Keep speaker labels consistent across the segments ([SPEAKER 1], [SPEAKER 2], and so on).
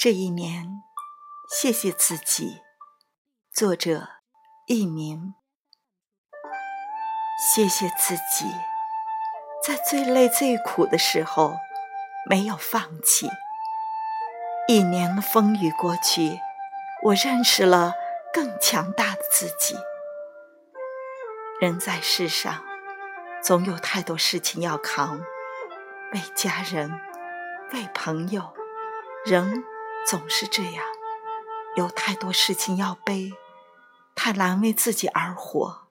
[SPEAKER 1] 这一年，谢谢自己。作者：佚名。谢谢自己，在最累最苦的时候没有放弃。一年的风雨过去，我认识了更强大的自己。人在世上，总有太多事情要扛，为家人，为朋友，仍总是这样，有太多事情要背，太难为自己而活。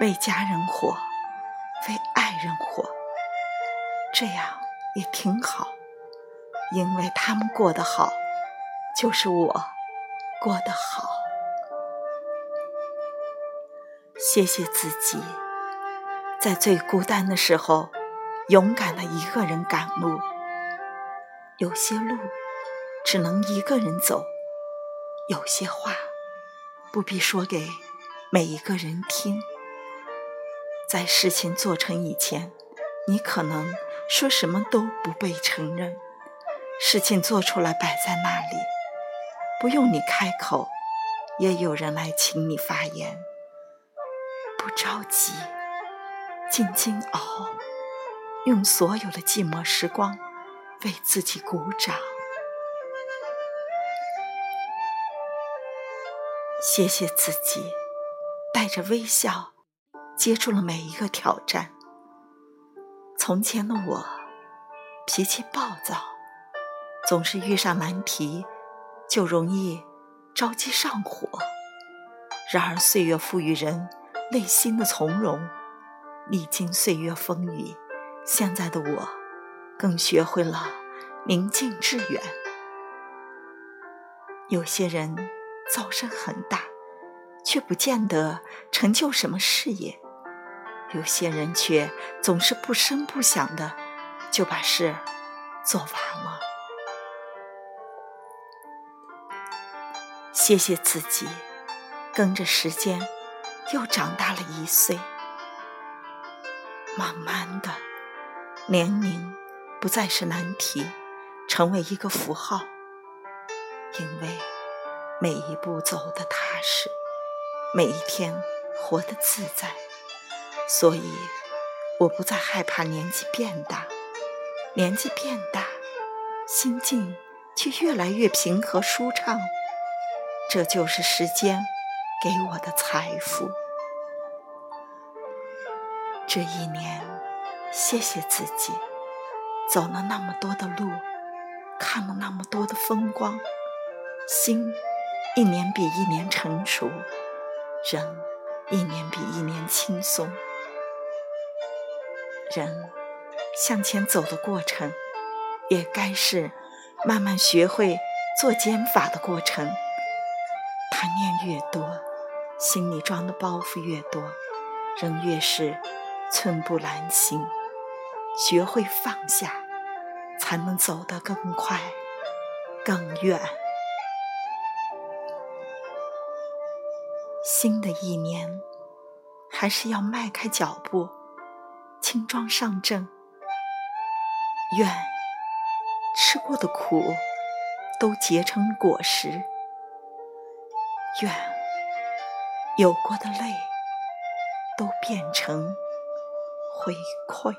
[SPEAKER 1] 为家人活，为爱人活，这样也挺好，因为他们过得好，就是我过得好。谢谢自己，在最孤单的时候，勇敢的一个人赶路。有些路只能一个人走，有些话不必说给每一个人听。在事情做成以前，你可能说什么都不被承认。事情做出来摆在那里，不用你开口，也有人来请你发言。不着急，静静熬，用所有的寂寞时光为自己鼓掌。谢谢自己，带着微笑接住了每一个挑战。从前的我，脾气暴躁，总是遇上难题就容易着急上火。然而岁月赋予人。内心的从容，历经岁月风雨，现在的我更学会了宁静致远。有些人噪声很大，却不见得成就什么事业；有些人却总是不声不响的就把事做完了。谢谢自己，跟着时间。又长大了一岁，慢慢的，年龄不再是难题，成为一个符号。因为每一步走得踏实，每一天活得自在，所以我不再害怕年纪变大。年纪变大，心境却越来越平和舒畅。这就是时间给我的财富。这一年，谢谢自己，走了那么多的路，看了那么多的风光，心一年比一年成熟，人一年比一年轻松。人向前走的过程，也该是慢慢学会做减法的过程。贪念越多，心里装的包袱越多，人越是。寸步难行，学会放下，才能走得更快、更远。新的一年，还是要迈开脚步，轻装上阵。愿吃过的苦都结成果实，愿有过的泪都变成。回馈。